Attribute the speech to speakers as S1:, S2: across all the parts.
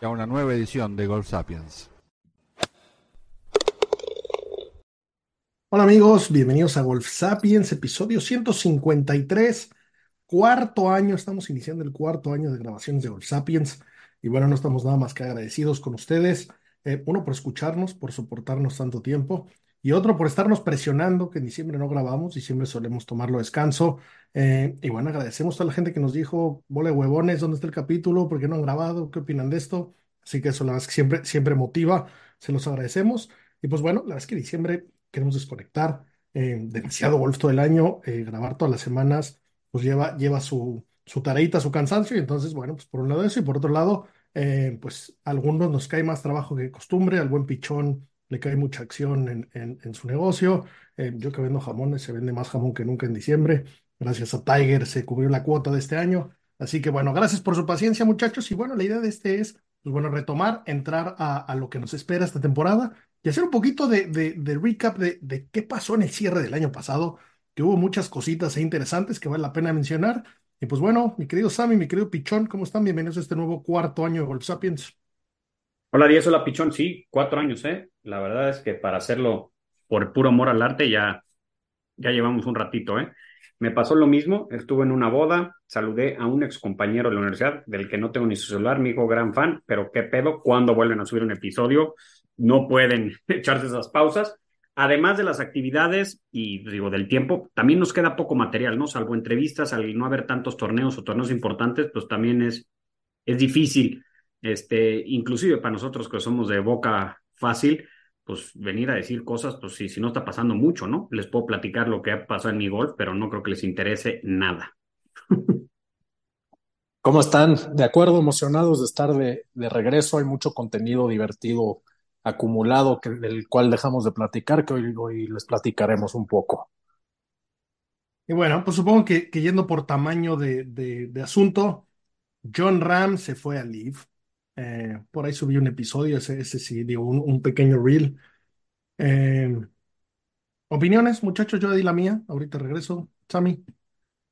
S1: y a una nueva edición de Golf Sapiens.
S2: Hola amigos, bienvenidos a Golf Sapiens, episodio 153, cuarto año, estamos iniciando el cuarto año de grabaciones de Golf Sapiens. Y bueno, no estamos nada más que agradecidos con ustedes, eh, uno por escucharnos, por soportarnos tanto tiempo y otro por estarnos presionando, que en diciembre no grabamos, diciembre solemos tomarlo descanso. Eh, y bueno, agradecemos a la gente que nos dijo, bola de huevones, ¿dónde está el capítulo? ¿Por qué no han grabado? ¿Qué opinan de esto? Así que eso la verdad es que siempre, siempre motiva, se los agradecemos. Y pues bueno, la verdad es que diciembre queremos desconectar, eh, demasiado golf todo el año, eh, grabar todas las semanas, pues lleva, lleva su, su tareita, su cansancio, y entonces, bueno, pues por un lado eso, y por otro lado, eh, pues a algunos nos cae más trabajo que costumbre, al buen pichón le cae mucha acción en, en, su negocio. Eh, yo que vendo jamones, se vende más jamón que nunca en diciembre. Gracias a Tiger se cubrió la cuota de este año. Así que bueno, gracias por su paciencia, muchachos. Y bueno, la idea de este es, pues bueno, retomar, entrar a, a lo que nos espera esta temporada y hacer un poquito de, de, de recap de, de, qué pasó en el cierre del año pasado, que hubo muchas cositas e interesantes que vale la pena mencionar. Y pues bueno, mi querido Sammy, mi querido Pichón, ¿cómo están? Bienvenidos a este nuevo cuarto año de Golf Sapiens.
S3: Hola, Díaz, hola, Pichón. Sí, cuatro años, ¿eh? La verdad es que para hacerlo por puro amor al arte ya, ya llevamos un ratito, ¿eh? Me pasó lo mismo, estuve en una boda, saludé a un ex compañero de la universidad, del que no tengo ni su celular, mi hijo gran fan, pero qué pedo, cuando vuelven a subir un episodio, no pueden echarse esas pausas. Además de las actividades y digo del tiempo, también nos queda poco material, ¿no? Salvo entrevistas, al no haber tantos torneos o torneos importantes, pues también es, es difícil este, inclusive para nosotros que somos de boca fácil, pues venir a decir cosas, pues si, si no está pasando mucho, ¿no? Les puedo platicar lo que ha pasado en mi golf, pero no creo que les interese nada.
S4: ¿Cómo están? De acuerdo, emocionados de estar de, de regreso. Hay mucho contenido divertido acumulado que, del cual dejamos de platicar, que hoy, hoy les platicaremos un poco.
S2: Y bueno, pues supongo que, que yendo por tamaño de, de, de, asunto, John Ram se fue a Live. Eh, por ahí subí un episodio, ese, sí, digo, un, un pequeño reel. Eh, opiniones, muchachos, yo di la mía, ahorita regreso. Sammy,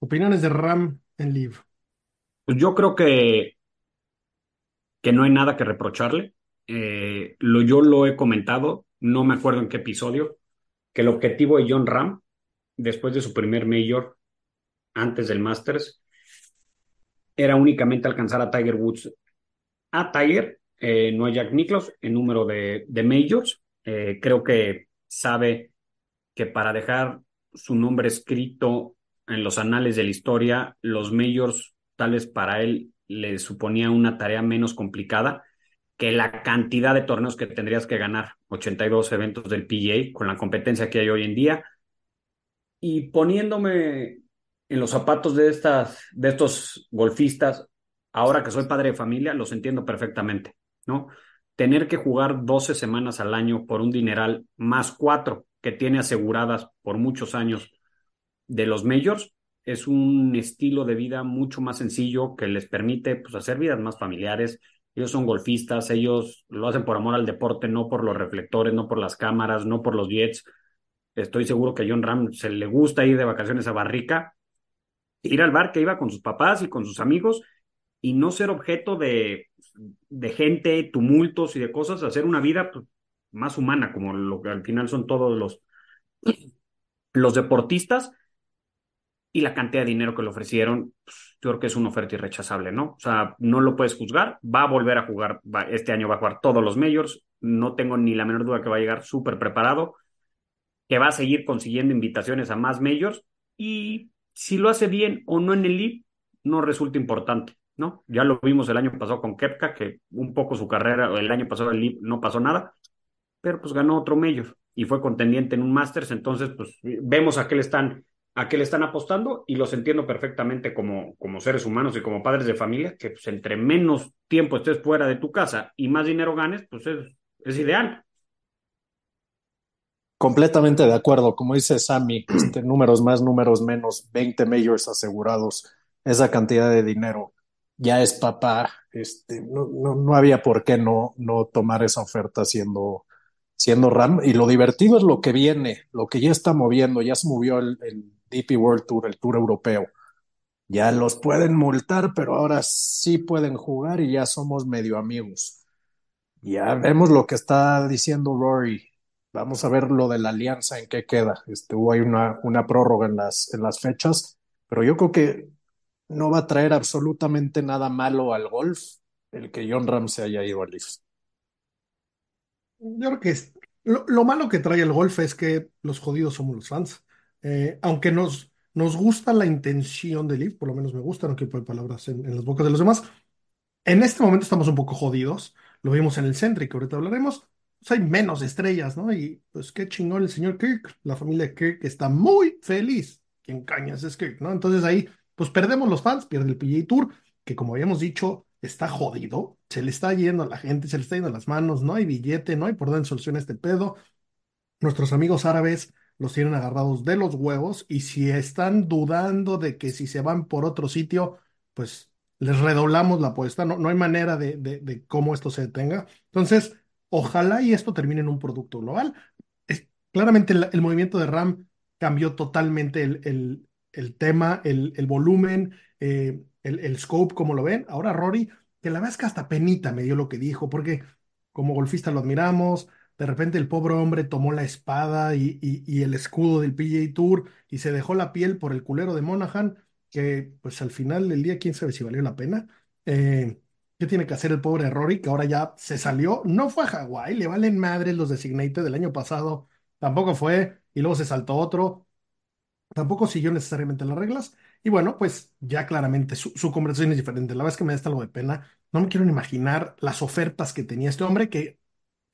S2: opiniones de Ram en Live.
S3: Pues yo creo que, que no hay nada que reprocharle. Eh, lo, yo lo he comentado, no me acuerdo en qué episodio, que el objetivo de John Ram, después de su primer mayor, antes del Masters, era únicamente alcanzar a Tiger Woods a Tiger, eh, no a Jack Nicklaus, en número de, de majors. Eh, creo que sabe que para dejar su nombre escrito en los anales de la historia, los majors tal vez para él le suponía una tarea menos complicada que la cantidad de torneos que tendrías que ganar, 82 eventos del PGA, con la competencia que hay hoy en día. Y poniéndome en los zapatos de, estas, de estos golfistas, ahora que soy padre de familia, los entiendo perfectamente, ¿no? Tener que jugar 12 semanas al año por un dineral más cuatro que tiene aseguradas por muchos años de los majors es un estilo de vida mucho más sencillo que les permite pues, hacer vidas más familiares. Ellos son golfistas, ellos lo hacen por amor al deporte, no por los reflectores, no por las cámaras, no por los jets. Estoy seguro que a John Ram se le gusta ir de vacaciones a Barrica, ir al bar que iba con sus papás y con sus amigos y no ser objeto de, de gente, tumultos y de cosas, hacer una vida pues, más humana, como lo que al final son todos los, los deportistas, y la cantidad de dinero que le ofrecieron, pues, yo creo que es una oferta irrechazable, ¿no? O sea, no lo puedes juzgar, va a volver a jugar, este año va a jugar todos los majors, no tengo ni la menor duda que va a llegar súper preparado, que va a seguir consiguiendo invitaciones a más majors, y si lo hace bien o no en el lead, no resulta importante. ¿No? Ya lo vimos el año pasado con Kepka, que un poco su carrera, el año pasado no pasó nada, pero pues ganó otro Major y fue contendiente en un Masters, entonces pues vemos a qué le están a qué le están apostando y los entiendo perfectamente como, como seres humanos y como padres de familia, que pues entre menos tiempo estés fuera de tu casa y más dinero ganes, pues es, es ideal.
S4: Completamente de acuerdo, como dice Sammy, este, números más, números menos, 20 majors asegurados, esa cantidad de dinero, ya es papá, este, no, no, no había por qué no, no tomar esa oferta siendo, siendo Ram. Y lo divertido es lo que viene, lo que ya está moviendo, ya se movió el, el DP World Tour, el Tour Europeo. Ya los pueden multar, pero ahora sí pueden jugar y ya somos medio amigos. Ya vemos lo que está diciendo Rory. Vamos a ver lo de la alianza en qué queda. Este, hubo ahí una, una prórroga en las, en las fechas, pero yo creo que no va a traer absolutamente nada malo al golf el que John Ram se haya ido al Leafs.
S2: Yo creo que es, lo, lo, malo que trae el golf es que los jodidos somos los fans. Eh, aunque nos, nos gusta la intención del Leaf, por lo menos me gusta, no quiero palabras en, las bocas de los demás. En este momento estamos un poco jodidos. Lo vimos en el Centric, ahorita hablaremos. Pues hay menos estrellas, ¿no? Y pues qué chingón el señor Kirk. La familia Kirk está muy feliz. ¿Quién cañas es Kirk, no? Entonces ahí, pues perdemos los fans, pierde el PGA Tour, que como habíamos dicho, está jodido, se le está yendo a la gente, se le está yendo a las manos, no hay billete, no hay por dónde solucionar este pedo. Nuestros amigos árabes los tienen agarrados de los huevos y si están dudando de que si se van por otro sitio, pues les redoblamos la apuesta, no, no hay manera de, de, cómo esto se detenga. Entonces, ojalá y esto termine en un producto global. Claramente el, movimiento de RAM cambió totalmente el, el tema, el, volumen, eh, el, el, scope, como lo ven. Ahora Rory, que la verdad que hasta penita me dio lo que dijo, porque como golfista lo admiramos, de repente el pobre hombre tomó la espada y, y, y, el escudo del PGA Tour y se dejó la piel por el culero de Monaghan, que pues al final del día quién sabe si valió la pena. Eh, ¿Qué tiene que hacer el pobre Rory, que ahora ya se salió? No fue a Hawái, le valen madres los designated del año pasado, tampoco fue, y luego se saltó otro, tampoco siguió necesariamente las reglas, y bueno, pues ya claramente su, su conversación es diferente. La verdad es que me da hasta algo de pena. No me quiero ni imaginar las ofertas que tenía este hombre, que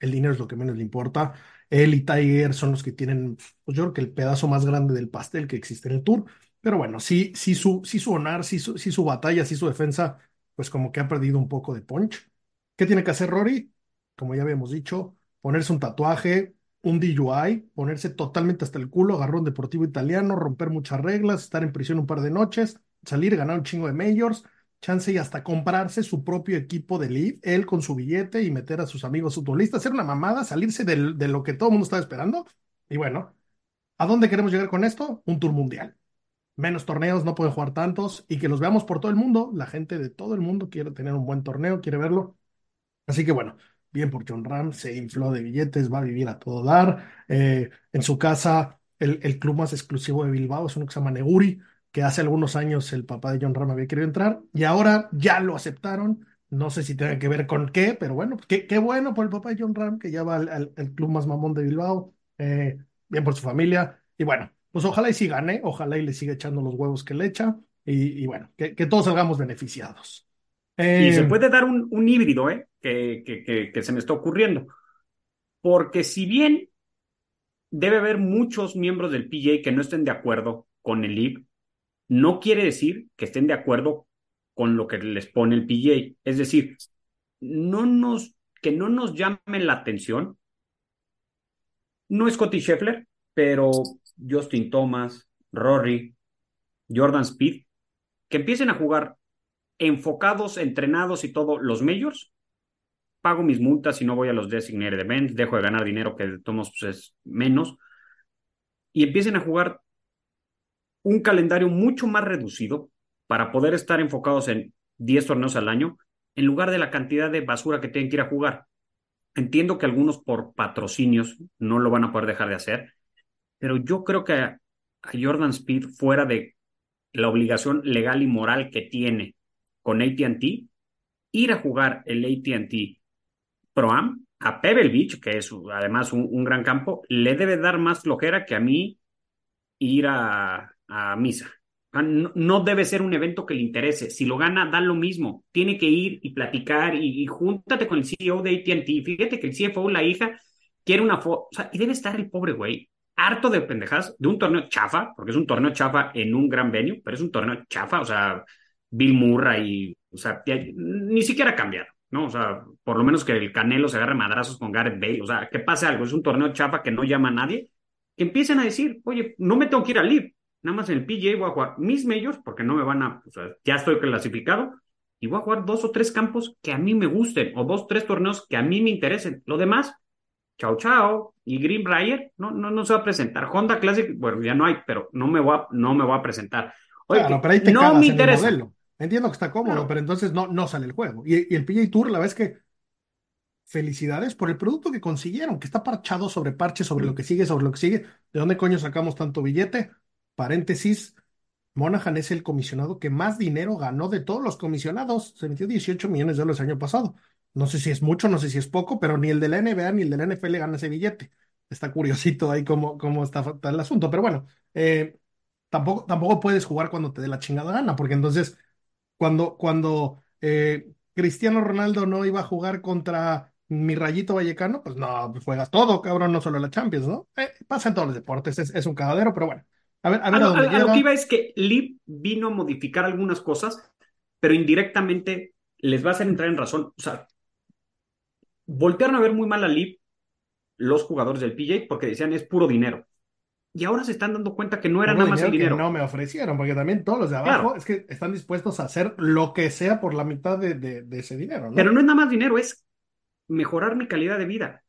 S2: el dinero es lo que menos le importa. Él y Tiger son los que tienen, pues yo creo que el pedazo más grande del pastel que existe en el Tour. Pero bueno, sí, sí su, sí su honor, sí su, sí su batalla, sí su defensa, pues como que ha perdido un poco de punch. ¿Qué tiene que hacer Rory? Como ya habíamos dicho, ponerse un tatuaje, un DUI, ponerse totalmente hasta el culo, agarrar un deportivo italiano, romper muchas reglas, estar en prisión un par de noches, salir, ganar un chingo de majors, chance y hasta comprarse su propio equipo de lead, él con su billete y meter a sus amigos futbolistas, hacer una mamada, salirse de, lo que todo el mundo estaba esperando. Y bueno, ¿a dónde queremos llegar con esto? Un tour mundial. Menos torneos, no pueden jugar tantos y que los veamos por todo el mundo. La gente de todo el mundo quiere tener un buen torneo, quiere verlo. Así que bueno, bien por John Ram, se infló de billetes, va a vivir a todo dar. Eh, en su casa, el, el, club más exclusivo de Bilbao es uno que se llama Neguri, que hace algunos años el papá de John Ram había querido entrar y ahora ya lo aceptaron. No sé si tenga que ver con qué, pero bueno, qué, qué bueno por el papá de John Ram, que ya va al, al, al club más mamón de Bilbao. Eh, bien por su familia. Y bueno, pues ojalá y sí gane, ojalá y le siga echando los huevos que le echa. Y, y bueno, que, que, todos salgamos beneficiados.
S3: Eh, y se puede dar un, un híbrido, ¿eh? Que, se me está ocurriendo. Porque si bien debe haber muchos miembros del PJ que no estén de acuerdo con el LIB, no quiere decir que estén de acuerdo con lo que les pone el PJ. Es decir, no nos, que no nos llamen la atención. No Scotty Scheffler, pero Justin Thomas, Rory, Jordan Speed, que empiecen a jugar enfocados, entrenados y todo, los majors, pago mis multas y no voy a los designated events, dejo de ganar dinero que tomos pues, es menos, y empiecen a jugar un calendario mucho más reducido para poder estar enfocados en 10 torneos al año, en lugar de la cantidad de basura que tienen que ir a jugar. Entiendo que algunos por patrocinios no lo van a poder dejar de hacer, pero yo creo que a Jordan Speed, fuera de la obligación legal y moral que tiene con ATT, ir a jugar el ATT Pro Am a Pebble Beach, que es además un, gran campo, le debe dar más flojera que a mí ir a, misa. No, no, debe ser un evento que le interese. Si lo gana, da lo mismo. Tiene que ir y platicar y, júntate con el CEO de ATT. Fíjate que el CFO, la hija, quiere una foto. Sea, y debe estar el pobre güey harto de pendejas, de un torneo chafa, porque es un torneo chafa en un gran venue, pero es un torneo chafa, o sea, Bill Murray, o sea, ni siquiera cambiar, ¿no? O sea, por lo menos que el Canelo se agarre madrazos con Gareth Bale, o sea, que pase algo, es un torneo chafa que no llama a nadie, que empiecen a decir, oye, no me tengo que ir al live, nada más en el PGA voy a jugar mis majors, porque no me van a, o sea, ya estoy clasificado, y voy a jugar dos o tres campos que a mí me gusten, o dos, tres torneos que a mí me interesen. Lo demás, chao, chao. Y Greenbrier no, no, no se va a presentar. Honda Classic, bueno, ya no hay, pero no me voy a, no me voy a presentar.
S2: Oye, pero ahí te no me interesa. Entiendo que está cómodo, pero entonces no, no sale el juego. Y, el PGA Tour, la vez que felicidades por el producto que consiguieron, que está parchado sobre parche, sobre lo que sigue, sobre lo que sigue. ¿De dónde coño sacamos tanto billete? Paréntesis, Monahan es el comisionado que más dinero ganó de todos los comisionados. Se metió 18 millones de dólares el año pasado. No sé si es mucho, no sé si es poco, pero ni el de la NBA ni el de la NFL gana ese billete. Está curiosito ahí cómo, cómo está, el asunto. Pero bueno, eh, tampoco, tampoco puedes jugar cuando te dé la chingada gana, porque entonces cuando, cuando eh, Cristiano Ronaldo no iba a jugar contra mi rayito vallecano, pues no, pues juegas todo, cabrón, no solo la Champions, ¿no? Eh, pasa en todos los deportes, es, es un cagadero, pero bueno. A ver, a ver a,
S3: dónde lo que iba es que Lip vino a modificar algunas cosas, pero indirectamente les va a hacer entrar en razón. O sea, voltearon a ver muy mal a Lip los jugadores del PJ porque decían es puro dinero. Y ahora se están dando cuenta que no era nada más el dinero.
S2: Que no me ofrecieron, porque también todos los de abajo es que están dispuestos a hacer lo que sea por la mitad de, ese dinero. ¿no?
S3: Pero no es nada más dinero, es mejorar mi calidad de vida.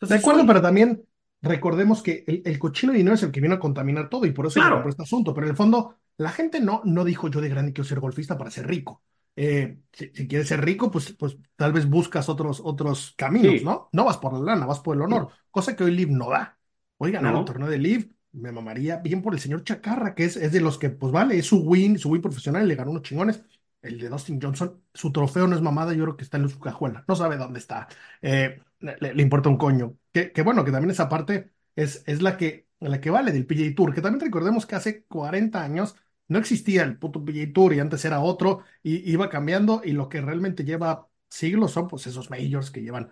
S2: de acuerdo, pero también recordemos que el, cochino de dinero es el que viene a contaminar todo y por eso claro. por este asunto. Pero en el fondo, la gente no, no dijo yo de grande quiero ser golfista para ser rico. Eh, si, quieres ser rico, pues, pues tal vez buscas otros, otros caminos, ¿no? No vas por la lana, vas por el honor, cosa que hoy Liv no da. Hoy ganar el torneo de Liv me mamaría bien por el señor Chacarra, que es, es de los que, pues vale, es su win, su win profesional, le ganó unos chingones. El de Dustin Johnson, su trofeo no es mamada, yo creo que está en su cajuela, no sabe dónde está. Eh, le, importa un coño. Que, que, bueno, que también esa parte es, es la, que, la que vale del PGA Tour, que también recordemos que hace 40 años no existía el puto PGA Tour y antes era otro y iba cambiando y lo que realmente lleva siglos son pues esos majors que llevan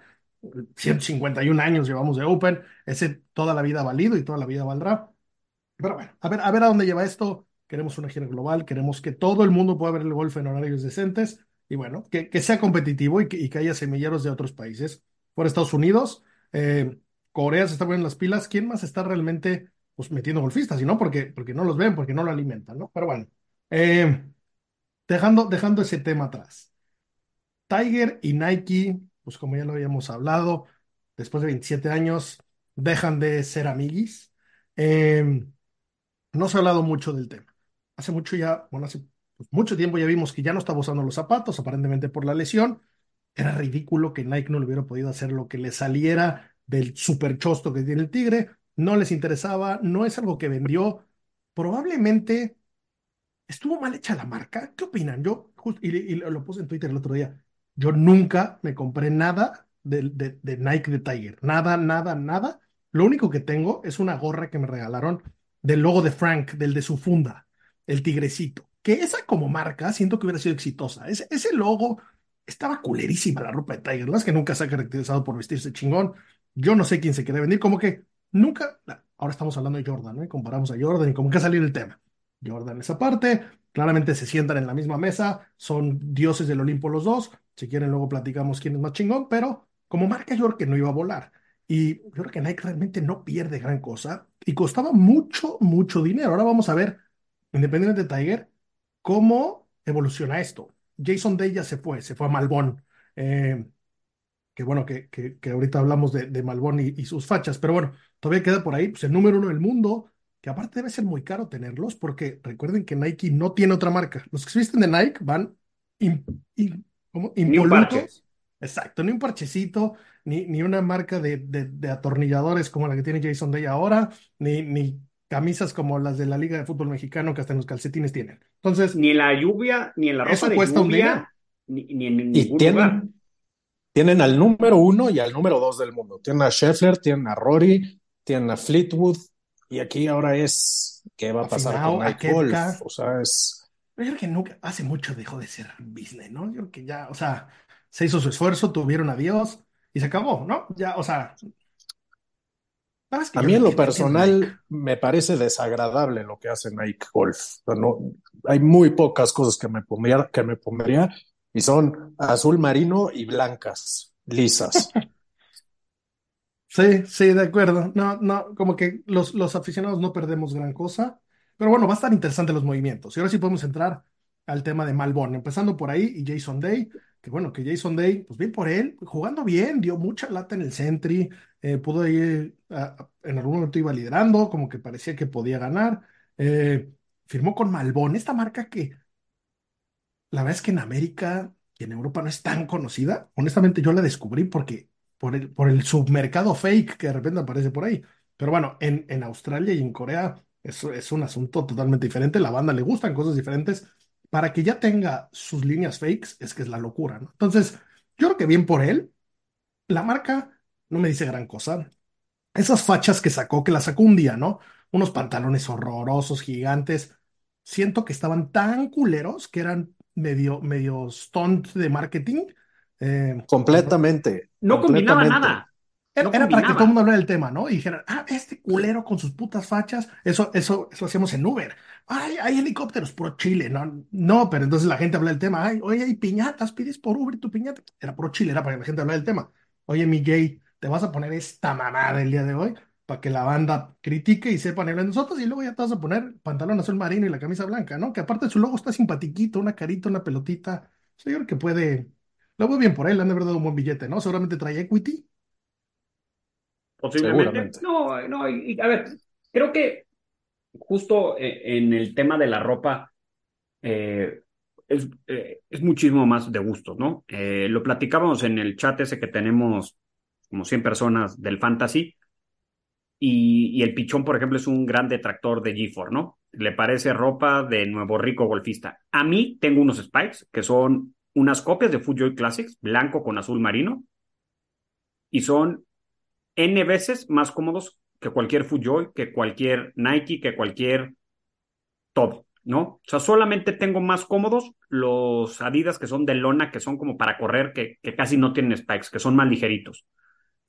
S2: 151 años llevamos de Open, ese toda la vida ha valido y toda la vida valdrá. Pero bueno, a ver, a ver a dónde lleva esto. Queremos una gira global, queremos que todo el mundo pueda ver el golf en horarios decentes y bueno, que, que sea competitivo y que, y que, haya semilleros de otros países. Por Estados Unidos, eh, Corea se está poniendo las pilas. ¿Quién más está realmente pues, metiendo golfistas? Y no porque, porque no los ven, porque no lo alimentan, ¿no? Pero bueno, eh, dejando, dejando ese tema atrás. Tiger y Nike, pues como ya lo habíamos hablado, después de 27 años dejan de ser amiguis. Eh, no se ha hablado mucho del tema. Hace mucho ya, bueno, hace pues, mucho tiempo ya vimos que ya no estaba usando los zapatos, aparentemente por la lesión. Era ridículo que Nike no le hubiera podido hacer lo que le saliera del super chosto que tiene el Tigre, no les interesaba, no es algo que vendió, probablemente estuvo mal hecha la marca. ¿Qué opinan? Yo, y, lo puse en Twitter el otro día, yo nunca me compré nada de, Nike de Tiger, nada, nada, nada. Lo único que tengo es una gorra que me regalaron del logo de Frank, del de su funda, el tigrecito. Que esa como marca siento que hubiera sido exitosa. Ese, logo estaba culerísima la ropa de Tiger. La es que nunca se ha caracterizado por vestirse chingón. Yo no sé quién se quiere venir, como que nunca, ahora estamos hablando de Jordan, ¿no? Comparamos a Jordan y como que ha salido el tema. Jordan esa parte, claramente se sientan en la misma mesa, son dioses del Olimpo los dos, si quieren luego platicamos quién es más chingón, pero como marca yo que no iba a volar. Y yo creo que Nike realmente no pierde gran cosa y costaba mucho, mucho dinero. Ahora vamos a ver, independientemente de Tiger, cómo evoluciona esto. Jason Day ya se fue, se fue a Malbón. Eh, que bueno, que, que, ahorita hablamos de, de Malbón y, sus fachas, pero bueno, todavía queda por ahí pues, el número uno del mundo, que aparte debe ser muy caro tenerlos, porque recuerden que Nike no tiene otra marca. Los que se visten de Nike van como impolutos. Exacto, ni un parchecito, ni, ni una marca de, de, atornilladores como la que tiene Jason Day ahora, ni, ni camisas como las de la Liga de Fútbol Mexicano que hasta en los calcetines tienen. Entonces,
S3: ni en la lluvia, ni en la ropa eso cuesta un día. Ni, ni, en ningún
S4: lugar tienen al número uno y al número dos del mundo. Tienen a Scheffler, tienen a Rory, tienen a Fleetwood, y aquí ahora es qué va a pasar con Mike Wolf. O sea, es.
S2: Yo creo que nunca, hace mucho dejó de ser business, ¿no? Yo creo que ya, o sea, se hizo su esfuerzo, tuvieron a Dios y se acabó, ¿no? Ya, o sea.
S4: a mí en lo personal me parece desagradable lo que hace Nike Golf. no, hay muy pocas cosas que me pondría, que me pondría y son azul marino y blancas, lisas.
S2: Sí, sí, de acuerdo. No, no, como que los, los aficionados no perdemos gran cosa. Pero bueno, va a estar interesante los movimientos. Y ahora sí podemos entrar al tema de Malbon, empezando por ahí y Jason Day, que bueno, que Jason Day, pues bien por él, jugando bien, dio mucha lata en el Sentry, eh, pudo ir, en algún momento iba liderando, como que parecía que podía ganar. Eh, firmó con Malbon, esta marca que la verdad es que en América y en Europa no es tan conocida. Honestamente, yo la descubrí porque por el, por el submercado fake que de repente aparece por ahí. Pero bueno, en, en Australia y en Corea eso es un asunto totalmente diferente. La banda le gustan cosas diferentes. Para que ya tenga sus líneas fakes, es que es la locura, ¿no? Entonces, yo creo que bien por él. La marca no me dice gran cosa. Esas fachas que sacó, que la sacó un día, ¿no? Unos pantalones horrorosos, gigantes. Siento que estaban tan culeros que eran medio, medio stunt de marketing.
S4: Eh, completamente.
S3: No combinaba nada.
S2: Era, para que todo el mundo hablara del tema, ¿no? Y dijeran, ah, este culero con sus putas fachas, eso, eso, eso hacíamos en Uber. Ay, hay helicópteros, pro Chile, ¿no? No, pero entonces la gente habla del tema. Ay, oye, hay piñatas, pides por Uber tu piñata. Era pro Chile, era para que la gente hablara del tema. Oye, mi Jay, te vas a poner esta mamada el día de hoy para que la banda critique y sepa de nosotros y luego ya te vas a poner pantalón azul marino y la camisa blanca, ¿no? Que aparte su logo está simpatiquito, una carita, una pelotita. O sea, yo creo que puede, lo veo bien por él, han de haber dado un buen billete, ¿no? Seguramente trae equity
S3: Posiblemente. No, no, y, a ver, creo que justo eh, en el tema de la ropa eh, es, eh, es, muchísimo más de gusto, ¿no? lo platicábamos en el chat ese que tenemos como 100 personas del fantasy y, y el pichón, por ejemplo, es un gran detractor de G4, ¿no? Le parece ropa de nuevo rico golfista. A mí tengo unos spikes que son unas copias de Fujoy Classics, blanco con azul marino, y son N veces más cómodos que cualquier FUJOY, que cualquier Nike, que cualquier todo, ¿no? O sea, solamente tengo más cómodos los Adidas que son de lona, que son como para correr, que, casi no tienen spikes, que son más ligeritos.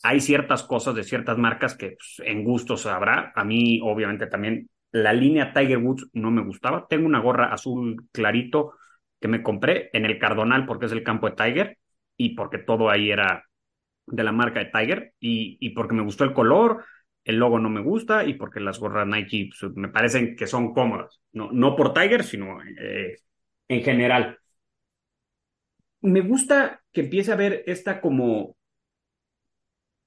S3: Hay ciertas cosas de ciertas marcas que pues, en gustos habrá. A mí, obviamente, también la línea Tiger Woods no me gustaba. Tengo una gorra azul clarito que me compré en el Cardonal porque es el campo de Tiger y porque todo ahí era de la marca de Tiger y, y, porque me gustó el color, el logo no me gusta y porque las gorras Nike pues, me parecen que son cómodas, no, no por Tiger, sino eh, en general. Me gusta que empiece a ver esta como,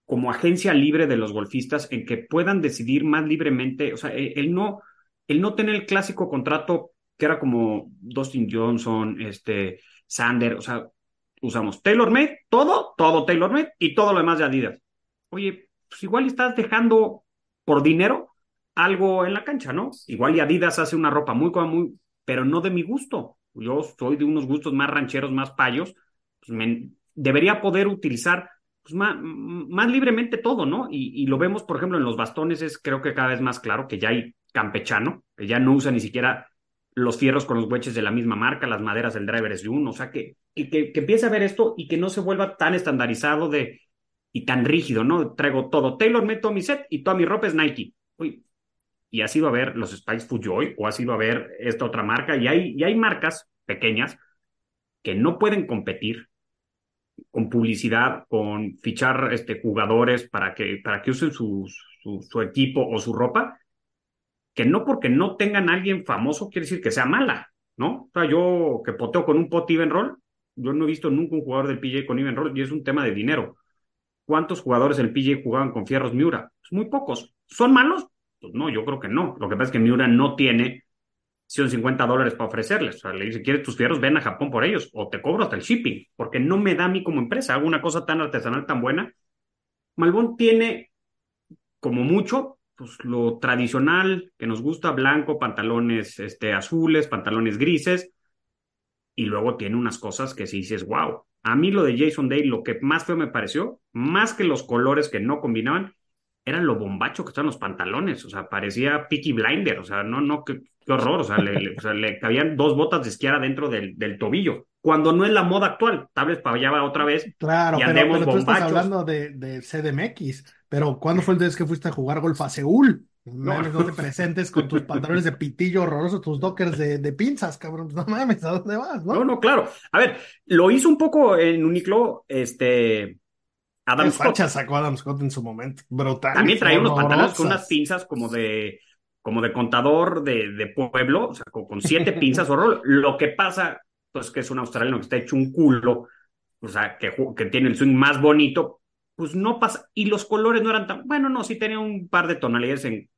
S3: como agencia libre de los golfistas en que puedan decidir más libremente, o sea, el, no, no tener el clásico contrato que era como Dustin Johnson, este, Sander, o sea, usamos TaylorMade, todo, todo TaylorMade y todo lo demás de Adidas. Oye, pues igual estás dejando por dinero algo en la cancha, ¿no? Igual y Adidas hace una ropa muy, muy, pero no de mi gusto. Yo soy de unos gustos más rancheros, más payos. Pues me, debería poder utilizar pues, más, más, libremente todo, ¿no? Y, y, lo vemos, por ejemplo, en los bastones, es creo que cada vez más claro que ya hay campechano, que ya no usa ni siquiera los fierros con los hueches de la misma marca, las maderas del driver es de uno, o sea, que, que, que, empiece a ver esto y que no se vuelva tan estandarizado de, y tan rígido, ¿no? Traigo todo Taylor, meto mi set y toda mi ropa es Nike. Uy, y has ido a ver los Spikes Fujoy o has ido a ver esta otra marca y hay, y hay marcas pequeñas que no pueden competir con publicidad, con fichar este, jugadores para que, para que usen su, su equipo o su ropa, que no porque no tengan a alguien famoso quiere decir que sea mala, ¿no? O sea, yo que poteo con un pot even roll, yo no he visto nunca un jugador del PJ con even roll y es un tema de dinero. ¿Cuántos jugadores del PJ jugaban con fierros Miura? Pues muy pocos. ¿Son malos? Pues no, yo creo que no. Lo que pasa es que Miura no tiene 150 dólares para ofrecerles. O sea, le dice, ¿quieres tus fierros? Ven a Japón por ellos o te cobro hasta el shipping, porque no me da a mí como empresa. Hago una cosa tan artesanal, tan buena. Malbón tiene como mucho pues, lo tradicional que nos gusta, blanco, pantalones este, azules, pantalones grises, y luego tiene unas cosas que si dices, wow. A mí lo de Jason Day, lo que más feo me pareció, más que los colores que no combinaban, era lo bombacho que estaban los pantalones, o sea, parecía Peaky Blinder, o sea, no, no, qué, horror, o sea, le, o sea, le, cabían dos botas de esquiar dentro del, del, tobillo, cuando no es la moda actual, tal vez para allá va otra vez
S2: claro, y pero, pero tú estás hablando de, de CDMX, pero ¿cuándo fue el día que fuiste a jugar golf a Seúl? No, no te presentes con tus pantalones de pitillo horroroso, tus dockers de, de pinzas, cabrón. No mames, ¿a dónde vas?
S3: No? no, no, claro. A ver, lo hizo un poco en Uniqlo, este.
S2: Adam Scott. sacó Adam Scott en su momento. Brutal.
S3: También traía unos pantalones con unas pinzas como de como de contador de, de pueblo, o sea, con, siete pinzas horror. Lo que pasa, pues que es un australiano que está hecho un culo, o sea, que, que tiene el swing más bonito, pues no pasa. Y los colores no eran tan. Bueno, no, sí tenía un par de tonalidades en.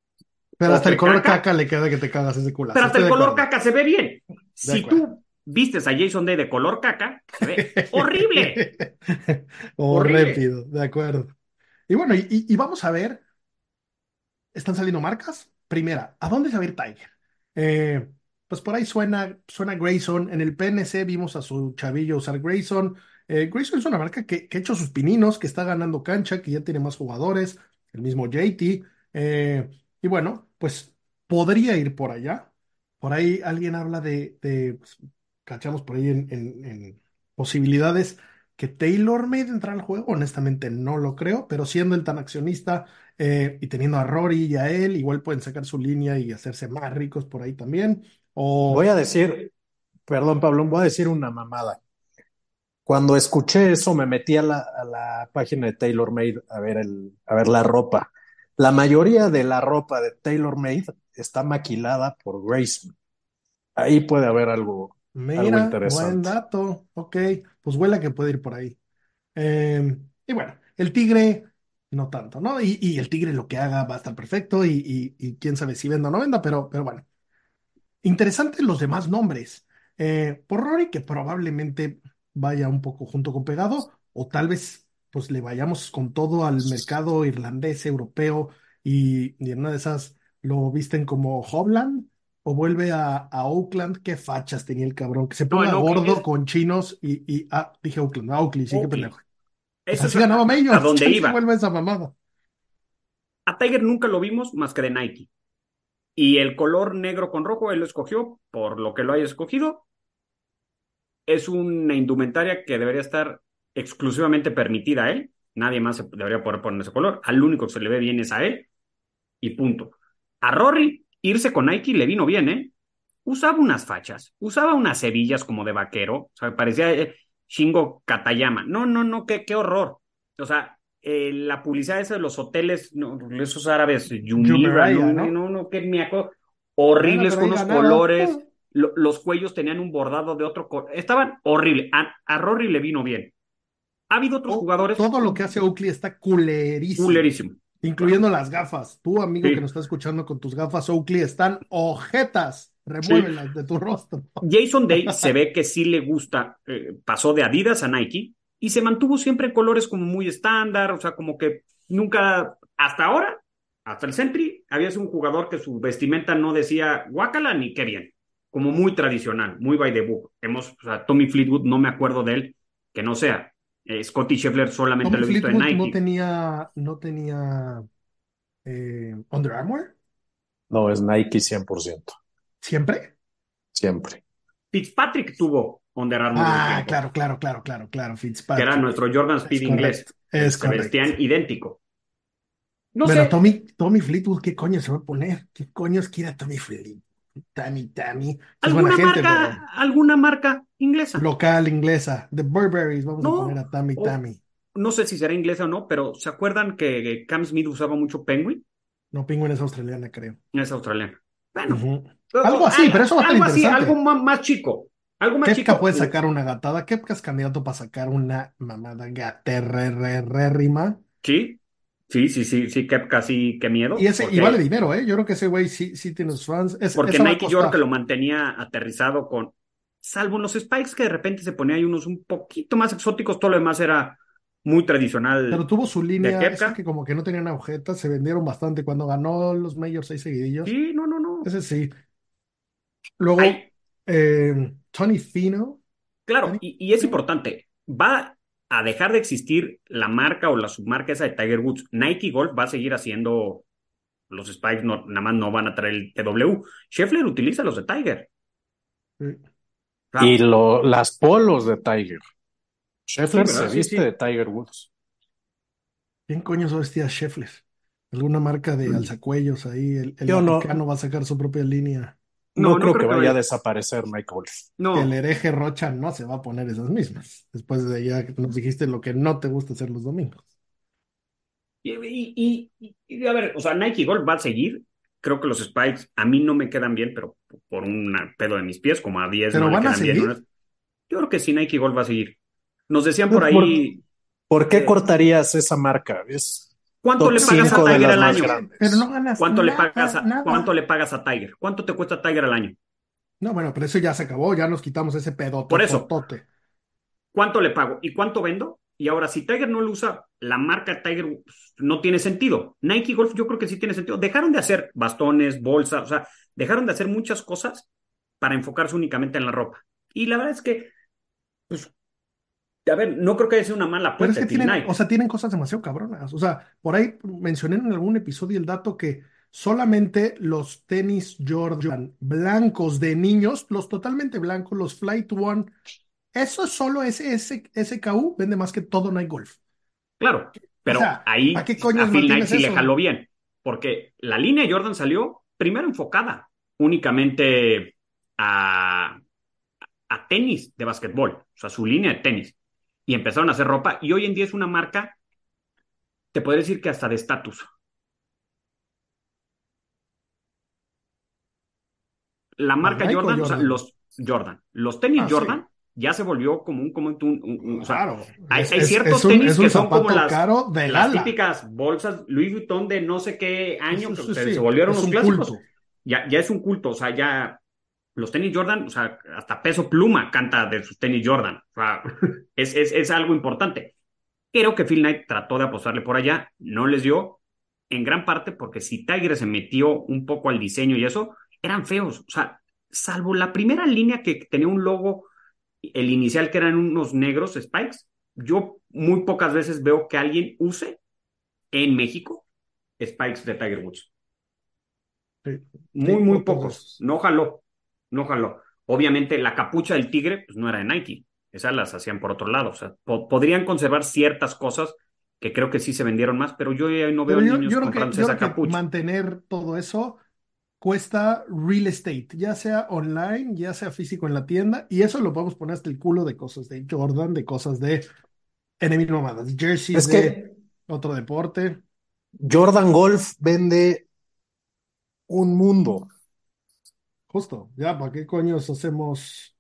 S2: Pero hasta el color caca, le queda que te cagas ese culo.
S3: Pero hasta el color caca se ve bien. si tú vistes a Jason Day de color caca, se ve horrible.
S2: Horrible, de acuerdo. Y bueno, y, vamos a ver. ¿Están saliendo marcas? Primera, ¿a dónde se va a ir Tiger? Eh, pues por ahí suena, suena Grayson. En el PNC vimos a su chavillo usar Grayson. Eh, Grayson es una marca que, ha hecho sus pininos, que está ganando cancha, que ya tiene más jugadores, el mismo JT. Eh, y bueno, pues podría ir por allá. Por ahí alguien habla de, pues, cachamos por ahí en, posibilidades que Taylor Made entrar al juego. Honestamente no lo creo, pero siendo el tan accionista eh, y teniendo a Rory y a él, igual pueden sacar su línea y hacerse más ricos por ahí también.
S4: Voy a decir, perdón Pablo, voy a decir una mamada. Cuando escuché eso, me metí a la, página de TaylorMade a ver, el, a ver la ropa. La mayoría de la ropa de TaylorMade está maquilada por Grayson. Ahí puede haber algo,
S2: Mira, buen dato. Ok, pues huele que puede ir por ahí. Em, y bueno, el tigre, no tanto, ¿no? Y, el tigre lo que haga va a estar perfecto y, y, quién sabe si venda o no venda, pero, pero bueno. Interesantes los demás nombres. Eh, por Rory, que probablemente vaya un poco junto con pegado, o tal vez pues le vayamos con todo al mercado irlandés, europeo, y, en una de esas lo visten como Hobland, o vuelve a, Oakland, qué fachas tenía el cabrón, que se pone gordo con chinos y, y, ah, dije Oakland, a Oakley, sí, qué pendejo. Eso así ganaba
S3: A dónde iba.
S2: vuelve esa mamada.
S3: A Tiger nunca lo vimos más que de Nike. Y el color negro con rojo él lo escogió por lo que lo haya escogido es una indumentaria que debería estar exclusivamente permitida a él. Nadie más debería poder poner ese color. Al único que se le ve bien es a él. Y punto. A Rory, irse con Nike le vino bien, ¿eh? Usaba unas fachas, usaba unas hebillas como de vaquero. O sea, parecía eh, Shingo Katayama. No, no, no, qué, qué horror. O sea, eh, la publicidad esa de los hoteles, no, esos árabes, Yumira, no, no, no, no, qué Horribles con los colores los cuellos tenían un bordado de otro color. Estaban horrible. A, Rory le vino bien. Ha habido otros jugadores.
S2: Todo lo que hace Oakley está culerísimo.
S3: Culerísimo.
S2: Incluyendo las gafas. Tú, amigo que nos está escuchando con tus gafas Oakley, están ojetas. Remuévelas de tu rostro.
S3: Jason Day se ve que sí le gusta. Eh, pasó de Adidas a Nike y se mantuvo siempre en colores como muy estándar. O sea, como que nunca. Hasta ahora, hasta el Sentry, había sido un jugador que su vestimenta no decía guácala ni qué bien como muy tradicional, muy by the book. Hemos, o sea, Tommy Fleetwood, no me acuerdo de él, que no sea. Eh, Scotty Scheffler solamente lo he visto en Nike.
S2: No tenía, no tenía eh, Under Armour.
S4: No, es Nike 100%.
S2: ¿Siempre?
S4: Siempre.
S3: Fitzpatrick tuvo Under Armour.
S2: Ah, claro, claro, claro, claro, claro. Fitzpatrick.
S3: Que era nuestro Jordan Speed inglés.
S2: Es
S3: Se vestían idéntico.
S2: No Pero Tommy, Tommy Fleetwood, ¿qué coño se va a poner? ¿Qué coño quiere Tommy Fleetwood? Tammy, Tammy.
S3: ¿Alguna, marca, ¿Alguna marca inglesa?
S2: Local inglesa. The Burberrys, vamos a poner a Tammy, Tammy.
S3: No sé si será inglesa o no, pero ¿se acuerdan que Cam Smith usaba mucho Penguin?
S2: No, Penguin es australiana, creo.
S3: Es australiana. Bueno.
S2: Algo así, pero eso va a
S3: Algo así, algo más, chico. Algo más
S2: Kepka puede sacar una gatada. Kepka es candidato para sacar una mamada gaterrerrima.
S3: Sí, Sí, sí, sí, sí, que casi que miedo.
S2: Y, ese, y vale dinero, ¿eh? Yo creo que ese güey sí, sí tiene sus fans.
S3: porque Nike yo creo que lo mantenía aterrizado con, salvo los spikes que de repente se ponía ahí unos un poquito más exóticos, todo lo demás era muy tradicional.
S2: Pero tuvo su línea, esa que como que no tenían agujetas, se vendieron bastante cuando ganó los majors seis seguidillos.
S3: Sí, no, no, no.
S2: Ese sí. Luego, eh, Tony Fino.
S3: Claro, y, y, es importante. Va a dejar de existir la marca o la submarca esa de Tiger Woods. Nike Golf va a seguir haciendo los spikes, nada más no van a traer el TW. Scheffler utiliza los de Tiger.
S4: Y lo, las polos de Tiger. Scheffler se viste de Tiger Woods.
S2: ¿Quién coño se vestía Scheffler? ¿Alguna marca de alzacuellos ahí? El, el
S4: Yo no-
S2: va a sacar su propia línea.
S4: No,
S3: No, no
S4: creo, que
S3: que
S4: vaya a desaparecer Mike Wolf.
S3: No,
S2: El hereje Rocha no se va a poner esas mismas. Después de ya que nos dijiste lo que no te gusta hacer los domingos.
S3: Y, y- y- y, a ver, o sea, Nike Golf va a seguir. Creo que los Spikes a mí no me quedan bien, pero por un pedo de mis pies, como a 10
S2: ¿Pero
S3: no le
S2: van a
S3: quedan bien.
S2: seguir?
S3: ¿no? Yo creo que sí, Nike Golf va a seguir. Nos decían
S4: Pero
S3: por
S4: por-
S3: ahí,
S4: ¿Por qué
S3: Eh,
S4: cortarías esa marca? Es
S3: ¿cuánto le pagas a
S4: 5 de
S3: Tiger al año?
S2: Pero no ganas
S3: ¿Cuánto le
S2: nada,
S3: pagas a,
S2: nada.
S3: cuánto le pagas a Tiger? ¿Cuánto te cuesta Tiger al año?
S2: No, bueno, pero eso ya se acabó, ya nos quitamos ese pedo
S3: Por eso. ¿Cuánto le pago? ¿Y cuánto vendo? Y ahora, si Tiger no lo usa, la marca Tiger pues, no tiene sentido. Nike Golf yo creo que sí tiene sentido. Dejaron de hacer bastones, bolsas, o sea, dejaron de hacer muchas cosas para enfocarse únicamente en la ropa. Y la verdad es que, pues, a ver, no creo que haya sido una mala
S2: Pero es
S3: apuesta
S2: que tienen, o sea, tienen cosas demasiado cabronas. O sea, por ahí mencioné en algún episodio el dato que solamente los tenis Jordan blancos de niños, los totalmente blancos, los Flight One, eso solo ese, ese SKU vende más que todo Nike Golf.
S3: Claro, pero
S2: O sea,
S3: ahí
S2: ¿a qué coños
S3: a Phil Knight sí le jaló bien, porque la línea Jordan salió primero enfocada únicamente a, a tenis de básquetbol, o sea, su línea de tenis, y empezaron a hacer ropa, y hoy en día es una marca, te podría decir que hasta de estatus. La marca
S2: Nike o
S3: Jordan, o sea, los Jordan, los tenis
S2: Ah, sí.
S3: Jordan ya se volvió como un, como un, un- un- o sea,
S2: Claro,
S3: hay,
S2: es,
S3: hay
S2: es-
S3: ciertos
S2: es
S3: tenis que son como las,
S2: caro de
S3: las
S2: gala.
S3: típicas bolsas Louis Vuitton de no sé qué año que
S2: sí,
S3: se,
S2: sí,
S3: se volvieron
S2: un
S3: clásicos.
S2: culto.
S3: Ya, ya es un culto, o sea, ya los tenis Jordan, o sea, hasta Peso Pluma canta de sus tenis Jordan. O sea, es, es, es algo importante. Creo que Phil Knight trató de apostarle por allá, no les dio, en gran parte porque si Tiger se metió un poco al diseño y eso, eran feos. O sea, salvo la primera línea que tenía un logo, el inicial que eran unos negros spikes, yo muy pocas veces veo que alguien use en México spikes de Tiger Woods.
S2: Sí.
S3: Muy, muy
S2: pocos
S3: pocos. No jaló, no jaló. Obviamente la capucha del tigre pues no era de Nike, esas las hacían por otro lado. O sea, po- podrían conservar ciertas cosas que creo que sí se vendieron más, pero yo ya no veo
S2: yo,
S3: niños
S2: yo creo que,
S3: comprándose
S2: yo
S3: esa
S2: creo que
S3: capucha.
S2: mantener todo eso cuesta real estate, ya sea online, ya sea físico en la tienda, y eso lo podemos poner hasta el culo de cosas de Jordan, de cosas de Enemy mamadas, jerseys
S4: Es
S2: de
S4: que
S2: otro deporte.
S4: Jordan Golf vende un mundo.
S2: Justo, ya, ¿para qué coños hacemos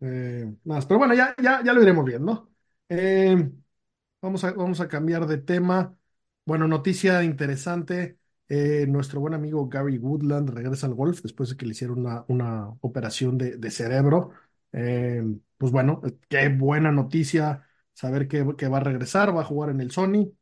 S2: eh, más? Pero bueno, ya, ya, ya lo iremos viendo. Eh, vamos a, vamos a cambiar de tema. Bueno, noticia interesante. eh, nuestro buen amigo Gary Woodland regresa al golf después de que le hicieron una, una operación de, de cerebro. Eh, pues bueno, qué buena noticia saber que, que va a regresar, va a jugar en el Sony.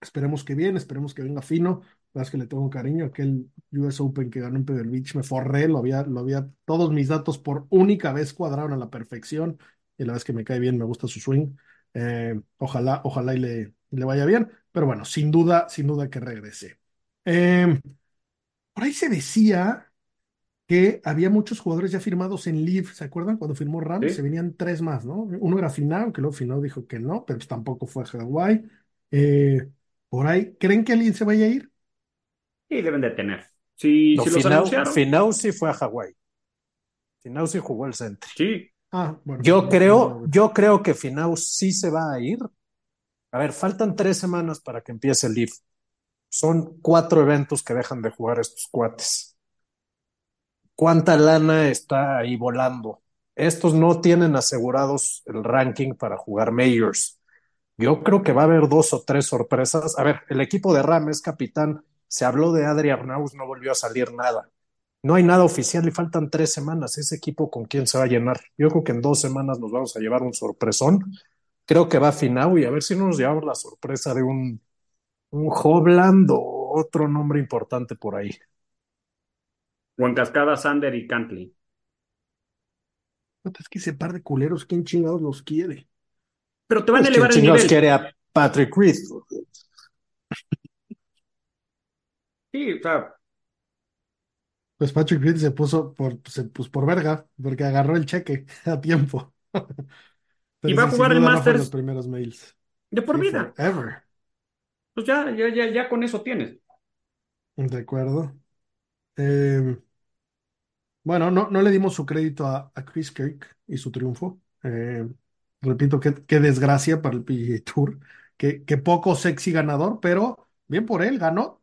S2: Esperemos que bien, esperemos que venga fino. La verdad es que le tengo cariño. Aquel US Open que ganó en Pebble Beach me forré, lo había, lo había, todos mis datos por única vez cuadraron a la perfección. Y la es que me cae bien, me gusta su swing. Eh, ojalá, ojalá y le, le vaya bien. Pero bueno, sin duda, sin duda que regrese. Eh, por ahí se decía que había muchos jugadores ya firmados en Live, ¿se acuerdan? Cuando firmó Rams,
S3: Sí.
S2: se venían tres más, ¿no? Uno era Finau, que luego Finau dijo que no, pero pues tampoco fue a Hawái. Eh, por ahí, ¿creen que alguien se vaya a ir?
S3: Sí, deben de tener. Si,
S4: No,
S3: si los
S4: Finau,
S3: anunciaron,
S4: Finau sí fue a Hawái. Finau sí jugó el Sentry.
S3: sí.
S2: Ah, bueno.
S4: Yo
S2: no,
S4: creo,
S2: no,
S4: yo creo que Finau sí se va a ir. A ver, faltan tres semanas para que empiece el Leaf. Son cuatro eventos que dejan de jugar estos cuates. ¿Cuánta lana está ahí volando? Estos no tienen asegurados el ranking para jugar Majors. Yo creo que va a haber dos o tres sorpresas. A ver, el equipo de Ram es capitán. Se habló de Adri Arnaus, no volvió a salir nada. No hay nada oficial y faltan tres semanas. Ese equipo con quién se va a llenar. Yo creo que en dos semanas nos vamos a llevar un sorpresón. Creo que va Finau y a ver si no nos llevamos la sorpresa de un, un Hovland o otro nombre importante por ahí.
S3: O en cascada, Sander y Cantley.
S2: Es que ese par de culeros, ¿quién chingados los quiere?
S3: Pero te van a
S4: Pues,
S3: elevar
S4: ¿quién
S3: el
S4: chingados
S3: nivel.
S4: quiere a Patrick Reed?
S3: Sí, o sea,
S2: Pues Patrick Reed se puso por, se, pues por verga, porque agarró el cheque a tiempo. Pero
S3: Y va a
S2: sí, sin
S3: jugar el
S2: duda no fue
S3: Masters
S2: los primeros mails.
S3: de por
S2: Sí,
S3: vida.
S2: forever.
S3: pues ya, ya, ya, ya con eso tienes.
S2: De acuerdo. Eh, bueno, no, no le dimos su crédito a, a Chris Kirk y su triunfo. Eh, repito, qué, qué desgracia para el PGA Tour. Qué, qué poco sexy ganador, pero bien por él, ganó.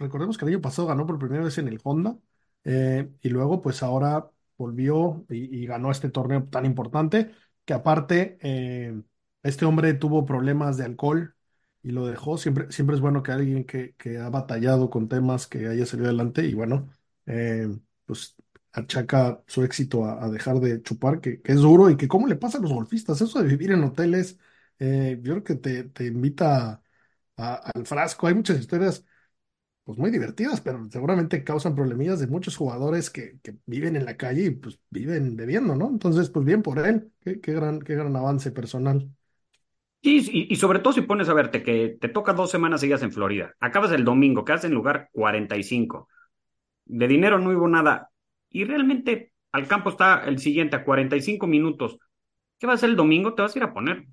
S2: Recordemos que el año pasado ganó por primera vez en el Honda eh, y luego pues ahora volvió y, ganó este torneo tan importante que aparte eh, este hombre tuvo problemas de alcohol y lo dejó. Siempre, siempre es bueno que alguien que, que ha batallado con temas que haya salido adelante y bueno, eh, pues achaca su éxito a, dejar de chupar, que, es duro y que cómo le pasa a los golfistas. Eso de vivir en hoteles, yo creo que te, te invita al frasco. Hay muchas historias pues muy divertidas, pero seguramente causan problemillas de muchos jugadores que, que viven en la calle y pues viven bebiendo, ¿no? Entonces, pues bien por él. Qué, gran, qué gran avance personal.
S3: Y, y, sobre todo si pones a verte que te toca dos semanas seguidas en Florida, acabas el domingo, quedas en lugar 45, de dinero no hubo nada, y realmente al campo está el siguiente a 45 minutos. ¿Qué vas a hacer el domingo? Te vas a ir a poner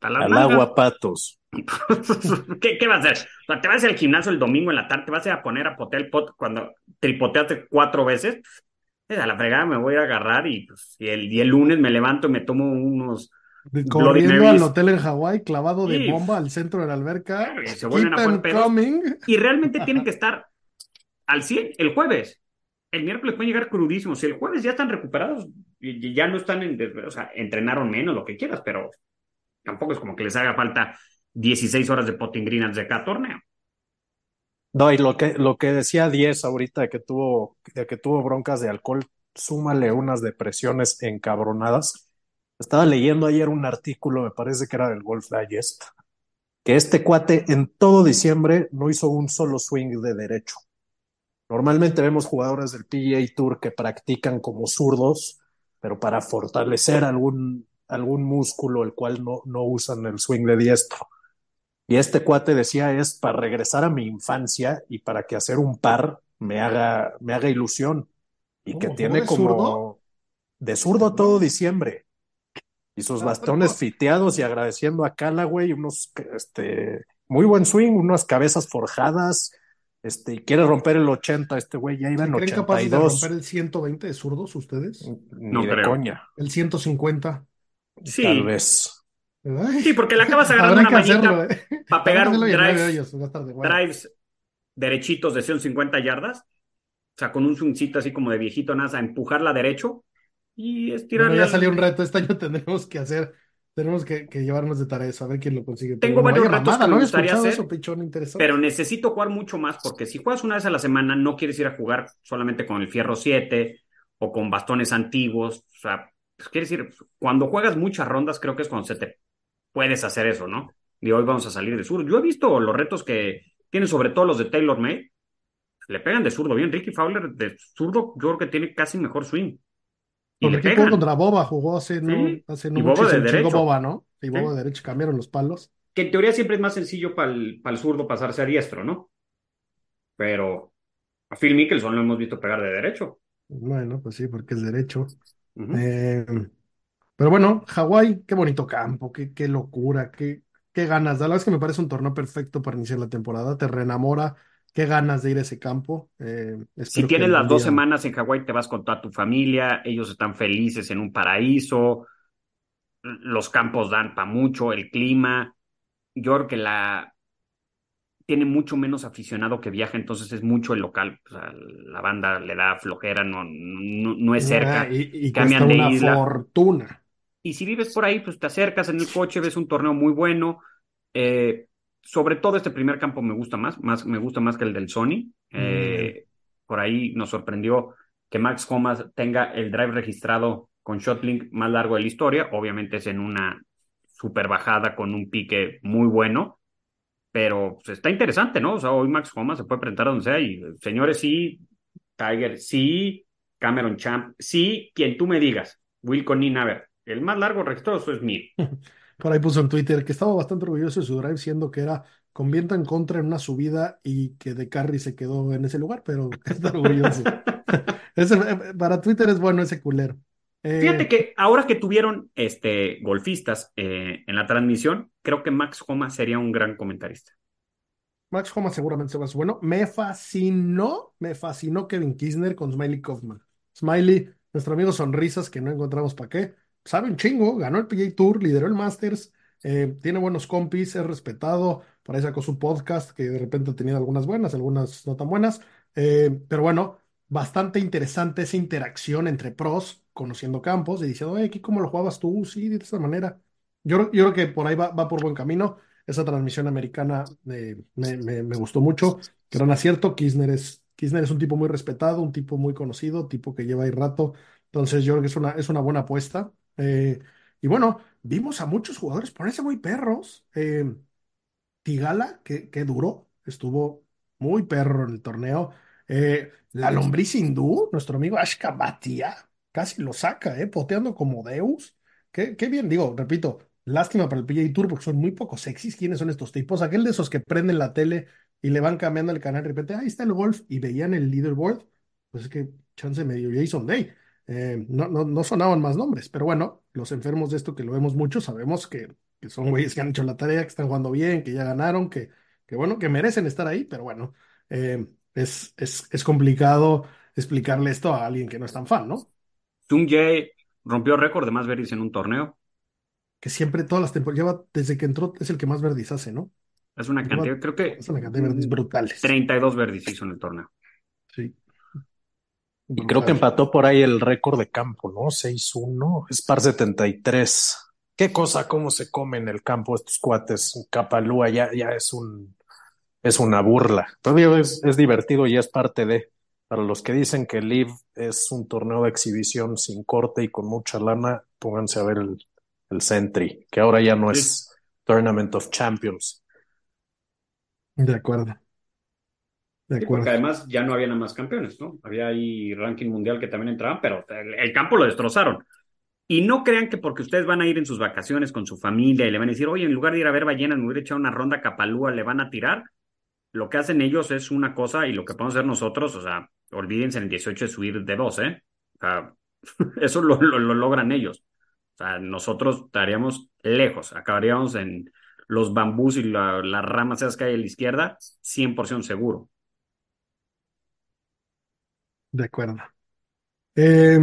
S4: Al agua, patos.
S3: ¿Qué, qué vas a hacer? O sea, te vas al gimnasio el domingo en la tarde, te vas a ir a poner a potear el pot cuando tripoteaste cuatro veces. Eh, A la fregada me voy a agarrar y, pues, y, el, y el lunes me levanto y me tomo unos
S2: Corriendo al hotel en Hawái, clavado de
S3: Sí.
S2: bomba al centro de la alberca.
S3: Claro, y se vuelven a. Y realmente tienen que estar al 100 el jueves. El miércoles pueden llegar crudísimos. Si el jueves ya están recuperados, y y ya no están en. O sea, entrenaron menos, lo que quieras, pero tampoco es como que les haga falta 16 horas de potting green antes de cada torneo.
S4: No, y lo que, lo que decía 10 ahorita de que tuvo, de que tuvo broncas de alcohol, súmale unas depresiones encabronadas. Estaba leyendo ayer un artículo, me parece que era del Golf Digest, que este cuate en todo diciembre no hizo un solo swing de derecho. Normalmente vemos jugadores del PGA Tour que practican como zurdos, pero para fortalecer algún, algún músculo el cual no, no usan el swing de diestro. Y este cuate decía es para regresar a mi infancia y para que hacer un par me haga, me haga ilusión. Y que
S2: ¿Jugó
S4: tiene
S2: de
S4: como
S2: zurdo?
S4: de zurdo todo diciembre. Y sus
S2: Ah,
S4: bastones
S2: pero-
S4: fiteados y agradeciendo a Callaway, unos este muy buen swing, unas cabezas forjadas. Este, y quiere romper el 80, este güey ya iba
S2: ¿Se
S4: en
S2: creen capaces de
S4: 82.
S2: romper el 120 de zurdos ustedes?
S4: Ni
S3: No
S4: de
S3: creo.
S4: coña,
S2: El 150.
S3: Sí,
S4: tal vez.
S2: Ay,
S3: sí, porque le acabas agarrando una
S2: hacerlo, ¿eh?
S3: para pegar un drive, drives derechitos de 150 yardas. O sea, con un swingcito así como de viejito, nada, a empujarla derecho y
S2: Bueno,
S3: estirarle.
S2: ya
S3: al-
S2: salió un reto. Este año tendremos que hacer, tenemos que, que llevarnos de tarea eso, a ver quién lo consigue.
S3: Tengo
S2: Pero
S3: varios retos
S2: mamada,
S3: que me gustaría hacer,
S2: eso, pichón, interesante.
S3: Pero necesito jugar mucho más porque si juegas una vez a la semana no quieres ir a jugar solamente con el fierro 7 o con bastones antiguos. O sea, pues, quieres ir, cuando juegas muchas rondas creo que es cuando se te puedes hacer eso, ¿no? Y hoy vamos a salir de sur. Yo he visto los retos que tienen sobre todo los de Taylor May. Le pegan de zurdo bien. Ricky Fowler de zurdo yo creo que tiene casi mejor swing. Y
S2: Porque
S3: le pegan.
S2: contra Boba, jugó hace no,
S3: Sí,
S2: hace
S3: y
S2: no
S3: Boba
S2: mucho y se
S3: de derecho.
S2: Boba, ¿no? Y
S3: Sí.
S2: Boba de derecho cambiaron los palos.
S3: Que en teoría siempre es más sencillo para el, zurdo pasarse a diestro, ¿no? Pero a Phil Mickelson lo hemos visto pegar de derecho.
S2: Bueno, pues sí, porque es derecho. Eh, pero bueno, Hawái, qué bonito campo, qué, qué locura, qué, qué ganas. La verdad es que me parece un torneo perfecto para iniciar la temporada. Te reenamora, qué ganas de ir a ese campo. Eh,
S3: Si tienes las dos semanas en Hawái, te vas con toda tu familia, ellos están felices en un paraíso, los campos dan para mucho, el clima. Yo creo que la tiene mucho menos aficionado que viaja, entonces es mucho el local. O sea, la banda le da flojera, no, no, no es cerca.
S2: Ah, y, y
S3: cambian de
S2: una
S3: isla.
S2: fortuna.
S3: Y si vives por ahí, pues te acercas en el coche, ves un torneo muy bueno. Eh, sobre todo este primer campo me gusta más, más me gusta más que el del Sony. Eh, por ahí nos sorprendió que Max Comas tenga el drive registrado con Shotlink más largo de la historia. Obviamente es en una super bajada con un pique muy bueno, pero pues, está interesante, ¿no? O sea, hoy Max Comas se puede presentar a donde sea y señores, sí, Tiger, sí, Cameron Champ, sí, quien tú me digas, Will Connin, a ver, el más largo registrado eso es mío.
S2: Por ahí puso en Twitter que estaba bastante orgulloso de su drive, siendo que era con viento en contra en una subida y que De Carry se quedó en ese lugar, pero está orgulloso. Ese- eh, para Twitter es bueno ese culero. Eh,
S3: Fíjate que ahora que tuvieron este golfistas eh, en la transmisión, creo que Max Homa sería un gran comentarista.
S2: Max Homa seguramente se va a ser bueno. Me fascinó, me fascinó Kevin Kisner con Smiley Kaufman. Smiley, nuestro amigo Sonrisas, que no encontramos para qué, sabe un chingo, ganó el PGA Tour, lideró el Masters, eh, tiene buenos compis, es respetado, para eso sacó su podcast, que de repente ha tenido algunas buenas, algunas no tan buenas, pero bueno, bastante interesante esa interacción entre pros, conociendo campos y diciendo, oye, aquí cómo lo jugabas tú, sí, de esta manera. Yo, yo creo que por ahí va, va por buen camino. Esa transmisión americana eh, me, me, me, gustó mucho. Gran acierto. Kirchner es, Kirchner es un tipo muy respetado, un tipo muy conocido, tipo que lleva ahí rato. Entonces yo creo que es una, es una buena apuesta. Eh, y bueno, vimos a muchos jugadores ponerse muy perros. Eh, Tigala, que, que duro, estuvo muy perro en el torneo. Eh, la lombriz hindú, nuestro amigo Ashka Batia, casi lo saca, ¿eh? Poteando como Deus. Qué, qué bien, digo, repito, lástima para el PGA Tour porque son muy poco sexys. ¿Quiénes son estos tipos? Aquel de esos que prenden la tele y le van cambiando el canal de repente, ahí está el golf y veían el leaderboard. Pues es que chance medio Jason Day. Eh, no, no, no sonaban más nombres, pero bueno, los enfermos de esto que lo vemos mucho, sabemos que, que son güeyes que han hecho la tarea, que están jugando bien, que ya ganaron, que, que bueno, que merecen estar ahí, pero bueno, eh, es, es, es complicado explicarle esto a alguien que no es tan fan, ¿no?
S3: Sung Jae rompió récord de más verdis en un torneo.
S2: Que siempre, todas las temporadas, lleva, desde que entró, es el que más verdis hace, ¿no?
S3: Es una cantidad, lleva, creo que.
S2: Es una cantidad de verdis brutales.
S3: 32 verdis hizo en el torneo.
S2: Sí.
S4: Y creo que empató por ahí el récord de campo, ¿no? 6-1, es par 73. Qué cosa, cómo se come en el campo estos cuates. Capalúa ya, ya es un es una burla. Todavía es, es divertido y es parte de. Para los que dicen que Live es un torneo de exhibición sin corte y con mucha lana, pónganse a ver el, el Sentry, que ahora ya no sí. es Tournament of Champions.
S2: De acuerdo.
S3: De acuerdo. Sí, porque además ya no había nada más campeones, ¿no? Había ahí ranking mundial que también entraban, pero el, el, campo lo destrozaron. Y no crean que porque ustedes van a ir en sus vacaciones con su familia y le van a decir, oye, en lugar de ir a ver ballenas, me hubiera echado una ronda Capalúa, le van a tirar. Lo que hacen ellos es una cosa y lo que podemos hacer nosotros, o sea, olvídense en el 18 de subir de dos, ¿eh? O sea, eso lo, lo, lo logran ellos. O sea, nosotros estaríamos lejos, acabaríamos en los bambús y la, las ramas esas que hay a la izquierda, 100% seguro.
S2: De acuerdo. Eh,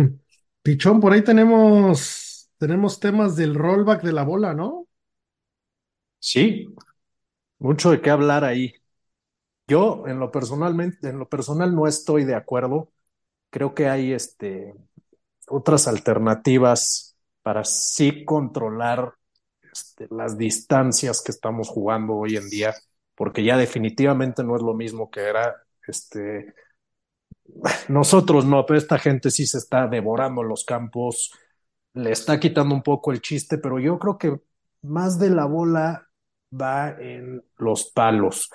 S2: Pichón, por ahí tenemos, tenemos temas del rollback de la bola, ¿no?
S4: Sí, mucho de qué hablar ahí. Yo, en lo personalmente, en lo personal no estoy de acuerdo. Creo que hay este, otras alternativas para sí controlar este, las distancias que estamos jugando hoy en día, porque ya definitivamente no es lo mismo que era este, nosotros no, pero esta gente sí se está devorando los campos, le está quitando un poco el chiste, pero yo creo que más de la bola va en los palos.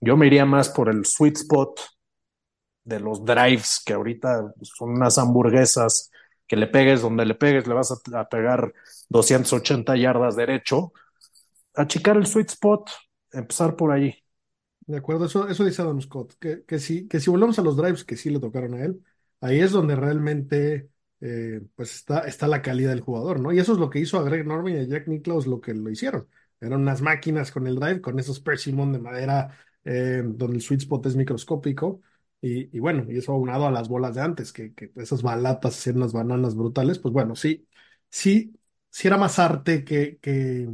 S4: Yo me iría más por el sweet spot de los drives, que ahorita son unas hamburguesas que le pegues donde le pegues, le vas a, a pegar 280 yardas derecho. Achicar el sweet spot, empezar por ahí.
S2: De acuerdo, eso, eso dice Adam Scott, que, que, si, que si volvemos a los drives que sí le tocaron a él, ahí es donde realmente eh, pues está, está la calidad del jugador, ¿no? Y eso es lo que hizo a Greg Norman y a Jack Nicklaus lo que lo hicieron. Eran unas máquinas con el drive, con esos persimmon de madera eh, donde el sweet spot es microscópico. Y, bueno, y eso aunado a las bolas de antes, que, que esas balatas hacían unas bananas brutales, pues bueno, sí, sí, sí era más arte que, que,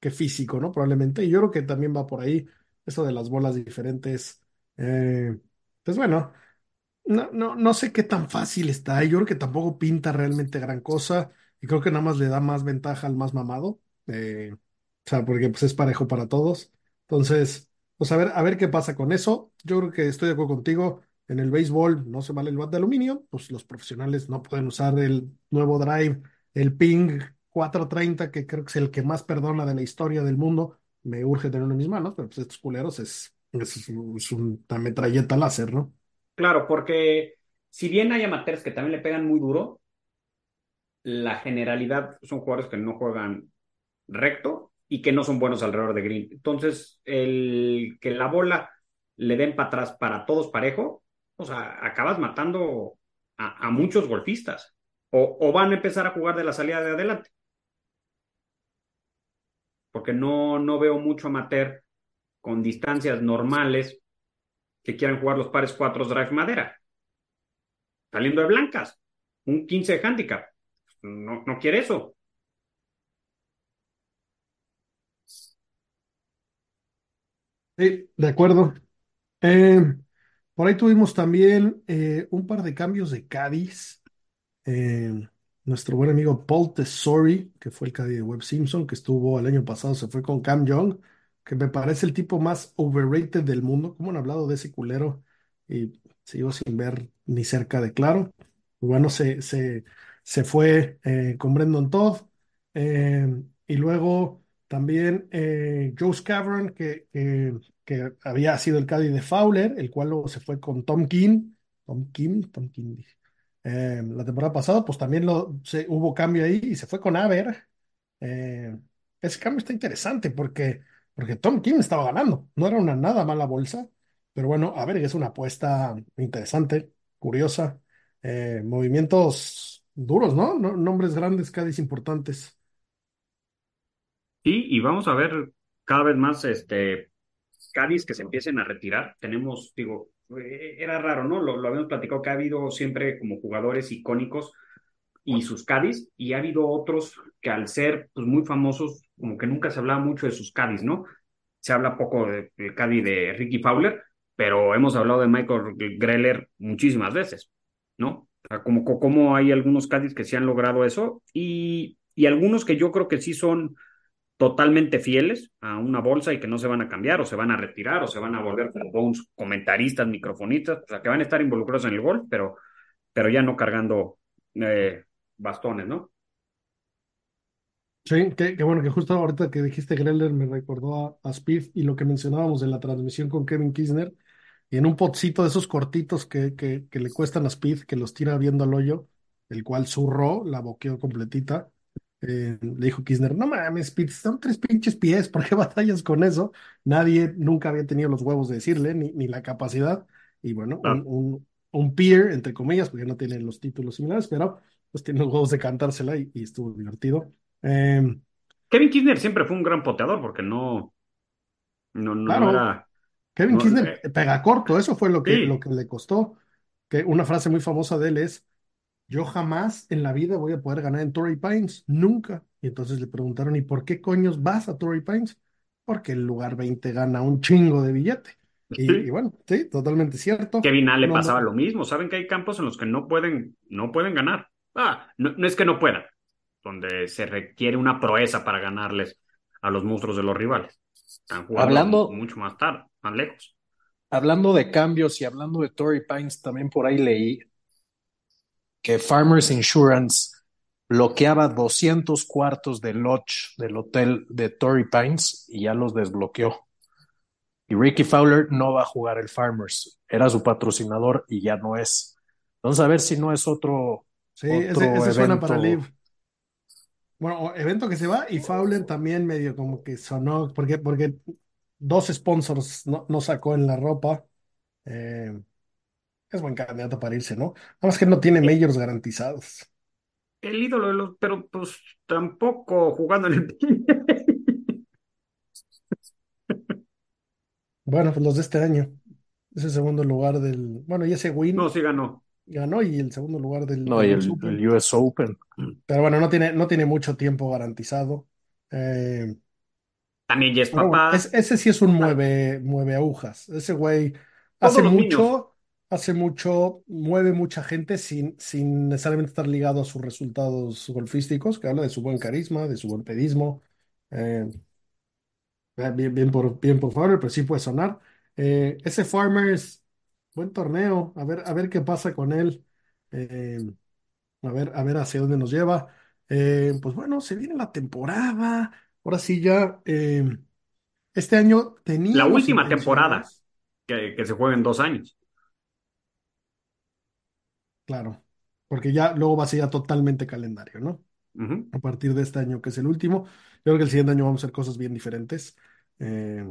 S2: que físico, ¿no? Probablemente. Y yo creo que también va por ahí eso de las bolas diferentes. Eh, pues bueno, no, no, no sé qué tan fácil está. Yo creo que tampoco pinta realmente gran cosa. Y creo que nada más le da más ventaja al más mamado. Eh, o sea, porque pues es parejo para todos. Entonces, pues a ver, a ver qué pasa con eso. Yo creo que estoy de acuerdo contigo. En el béisbol no se vale el bat de aluminio, pues los profesionales no pueden usar el nuevo drive, el ping 430, que creo que es el que más perdona de la historia del mundo me urge tenerlo en mis manos, pero pues estos culeros es, es, es una metralleta láser, ¿no?
S3: Claro, porque si bien hay amateurs que también le pegan muy duro, la generalidad son jugadores que no juegan recto y que no son buenos alrededor de green. Entonces, el que la bola le den para atrás para todos parejo, o sea, acabas matando a, muchos golfistas. O, o, van a empezar a jugar de la salida de adelante porque no, no veo mucho amateur con distancias normales que quieran jugar los pares 4 drive madera. Saliendo de blancas, un 15 de handicap. No, no quiere eso.
S2: Sí, de acuerdo. Eh, por ahí tuvimos también eh, un par de cambios de Cádiz. Eh, nuestro buen amigo Paul Tesori, que fue el Cádiz de Webb Simpson, que estuvo el año pasado, se fue con Cam Young, que me parece el tipo más overrated del mundo. ¿Cómo han hablado de ese culero? Y sigo sin ver ni cerca de claro. Bueno, se, se, se fue con Brendan Todd. Y luego también eh, Joe Scavron, que, que, había sido el Cádiz de Fowler, el cual luego se fue con Tom King. Tom Kim, Tom King. Eh, la temporada pasada, pues también lo, se, hubo cambio ahí y se fue con Aver. Eh, ese cambio está interesante porque, porque Tom Kim estaba ganando. No era una nada mala bolsa, pero bueno, a ver, es una apuesta interesante, curiosa. Eh, movimientos duros, ¿no? No- Nombres grandes, Cádiz importantes.
S3: Y vamos a ver cada vez más este Cádiz que se empiecen a retirar. Tenemos, digo, eh, era raro, ¿no? Lo, habíamos platicado que ha habido siempre como jugadores icónicos y sus Cádiz, y ha habido otros que al ser pues, muy famosos, como que nunca se hablaba mucho de sus Cádiz, ¿no? Se habla poco de- del Cádiz de Ricky Fowler, pero hemos hablado de Michael Greller muchísimas veces, ¿no? O sea, como, como hay algunos Cádiz que sí han logrado eso, y, y algunos que yo creo que sí son totalmente fieles a una bolsa y que no se van a cambiar o se van a retirar o se van a volver como unos comentaristas, microfonistas, o sea, que van a estar involucrados en el golf, pero, pero ya no cargando eh, bastones, ¿no?
S2: Sí, qué bueno que justo ahorita que dijiste Greller me recordó a, a y lo que mencionábamos en la transmisión con Kevin Kisner. Y en un potcito de esos cortitos que, que, que le cuestan a Speed, que los tira viendo al hoyo, el cual zurró, la boqueó completita. Eh, le dijo Kisner, no mames, son tres pinches pies, ¿por qué batallas con eso? Nadie nunca había tenido los huevos de decirle, ni, ni la capacidad. Y bueno, un, un, un peer, entre comillas, porque no tiene los títulos similares, pero pues tiene los huevos de cantársela y, y estuvo divertido. Eh,
S3: Kevin Kirchner siempre fue un gran poteador porque no, no, no,
S2: Claro.
S3: era.
S2: Kevin
S3: No,
S2: Kisner
S3: eh,
S2: pega corto, eso fue lo que,
S3: Sí.
S2: lo que le costó. Que una frase muy famosa de él es, yo jamás en la vida voy a poder ganar en Torrey Pines, nunca. Y entonces le preguntaron, ¿y por qué coños vas a Torrey Pines? Porque el lugar 20 gana un chingo de billete. Y,
S3: Sí.
S2: y bueno, sí, totalmente cierto.
S3: Kevin A le
S2: No,
S3: pasaba
S2: no.
S3: lo mismo. Saben que hay campos en los que no pueden, no pueden ganar. Ah, no, no es que no puedan, donde se requiere una proeza para ganarles a los monstruos de los rivales. Están jugando
S4: Hablando-
S3: mucho más tarde, más lejos.
S4: Hablando de cambios y hablando de Torrey Pines, también por ahí leí que Farmers Insurance bloqueaba 200 cuartos de lodge del hotel de Torrey Pines y ya los desbloqueó. Y Ricky Fowler no va a jugar el Farmers. Era su patrocinador y ya no es. Entonces, a ver si no es otro,
S2: Sí,
S4: otro
S2: ese, ese suena para
S4: evento.
S2: Liv. Bueno, evento que se va y Fowler también medio como que sonó, porque, porque dos sponsors no, no sacó en la ropa. Eh, es buen candidato para irse, ¿no? Nada más que no tiene majors garantizados.
S3: El ídolo de los, pero pues tampoco jugando en el
S2: Bueno, pues los de este año. Ese segundo lugar del. Bueno, y ese win
S3: No, sí ganó.
S2: ganó y el segundo lugar del,
S4: No,
S2: del
S4: y
S2: US
S4: el,
S2: Open.
S4: el US Open.
S2: Pero bueno, no tiene, no tiene mucho tiempo garantizado. Eh,
S3: También ya es
S2: bueno,
S3: papá.
S2: es- ese sí es un mueve, mueve agujas. Ese güey hace
S3: niños.
S2: Hace mucho, mueve mucha gente sin, sin necesariamente estar ligado a sus resultados golfísticos, que habla de su buen carisma, de su buen pedismo. Eh, bien, bien por, bien por Farmer, pero sí puede sonar. Eh, ese Farmers, buen torneo, a ver, a ver qué pasa con él. Eh, a ver, a ver hacia dónde nos lleva. Eh, pues bueno, se viene la temporada. Ahora sí ya. eh, este año
S3: La
S2: teníamos
S3: última temporada que, que se juega en dos años.
S2: Claro, porque ya luego va a ser ya totalmente calendario, ¿no?
S3: Ujú.
S2: A partir de este año, que es el último, yo creo que el siguiente año vamos a hacer cosas bien diferentes. Eh,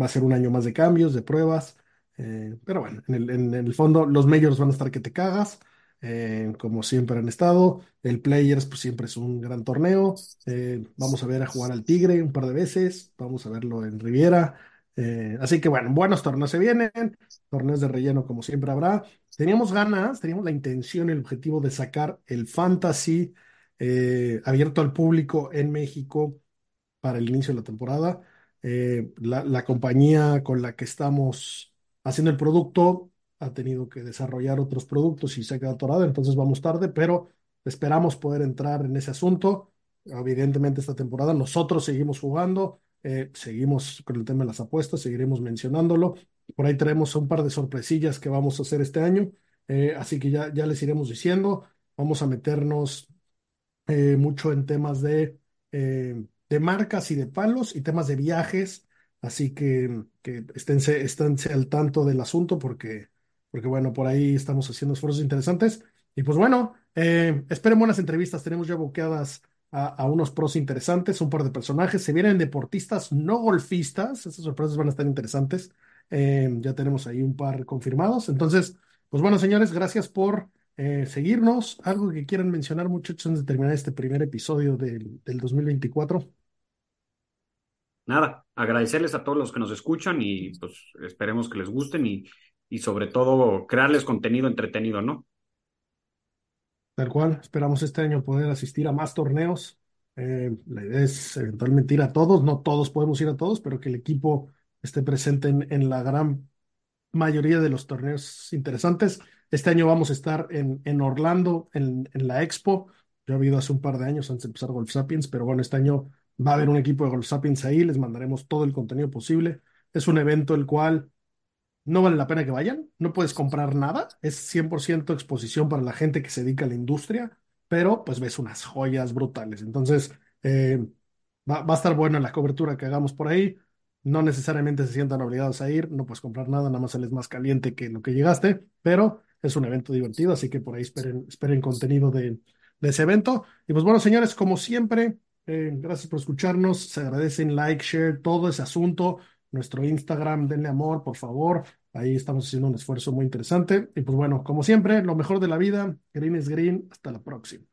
S2: va a ser un año más de cambios, de pruebas, eh, pero bueno, en el, en el fondo los majors van a estar que te cagas, eh, como siempre han estado. El Players, pues siempre es un gran torneo. Eh, vamos a ver a jugar al Tigre un par de veces, vamos a verlo en Riviera. Eh, así que bueno, buenos torneos se vienen, torneos de relleno como siempre habrá. Teníamos ganas, teníamos la intención, el objetivo de sacar el Fantasy eh, abierto al público en México para el inicio de la temporada. Eh, la, la compañía con la que estamos haciendo el producto ha tenido que desarrollar otros productos y se ha quedado atorada, entonces vamos tarde, pero esperamos poder entrar en ese asunto. Evidentemente esta temporada nosotros seguimos jugando, eh, seguimos con el tema de las apuestas, seguiremos mencionándolo. Por ahí tenemos un par de sorpresillas que vamos a hacer este año, eh, así que ya, les iremos diciendo. Vamos a meternos eh, mucho en temas de, eh, de marcas y de palos y temas de viajes, así que, que esténse, esténse al tanto del asunto porque, porque, bueno, por ahí estamos haciendo esfuerzos interesantes. Y pues bueno, esperen buenas entrevistas, tenemos ya boqueadas a, unos pros interesantes, un par de personajes, se vienen deportistas no golfistas, esas sorpresas van a estar interesantes, Eh, ya tenemos ahí un par confirmados, entonces, pues bueno, señores, gracias por eh, seguirnos. ¿Algo que quieran mencionar, muchachos, antes de terminar este primer episodio del, del 2024?
S3: Nada, agradecerles a todos los que nos escuchan y pues esperemos que les gusten y, y sobre todo crearles contenido entretenido, ¿no?
S2: Tal cual, esperamos este año poder asistir a más torneos. Eh, la idea es eventualmente ir a todos, no todos podemos ir a todos, pero que el equipo esté presente en, la gran mayoría de los torneos interesantes. Este año vamos a estar en, en Orlando, en, en la Expo. Yo he habido hace un par de años antes de empezar Golf Sapiens, pero bueno, este año va a haber un equipo de Golf Sapiens ahí, les mandaremos todo el contenido posible. Es un evento el cual no vale la pena que vayan, no puedes comprar nada, es 100% exposición para la gente que se dedica a la industria, pero pues ves unas joyas brutales. Entonces, eh, va, a estar buena la cobertura que hagamos por ahí. No necesariamente se sientan obligados a ir, no puedes comprar nada, nada más sales más caliente que lo que llegaste, pero es un evento divertido, así que por ahí esperen, esperen contenido de, de ese evento. Y pues bueno, señores, como siempre, eh, gracias por escucharnos, se agradecen like, share, todo ese asunto. Nuestro Instagram, denle amor, por favor. Ahí estamos haciendo un esfuerzo muy interesante. Y pues bueno, como siempre, lo mejor de la vida. Green es green. Hasta la próxima.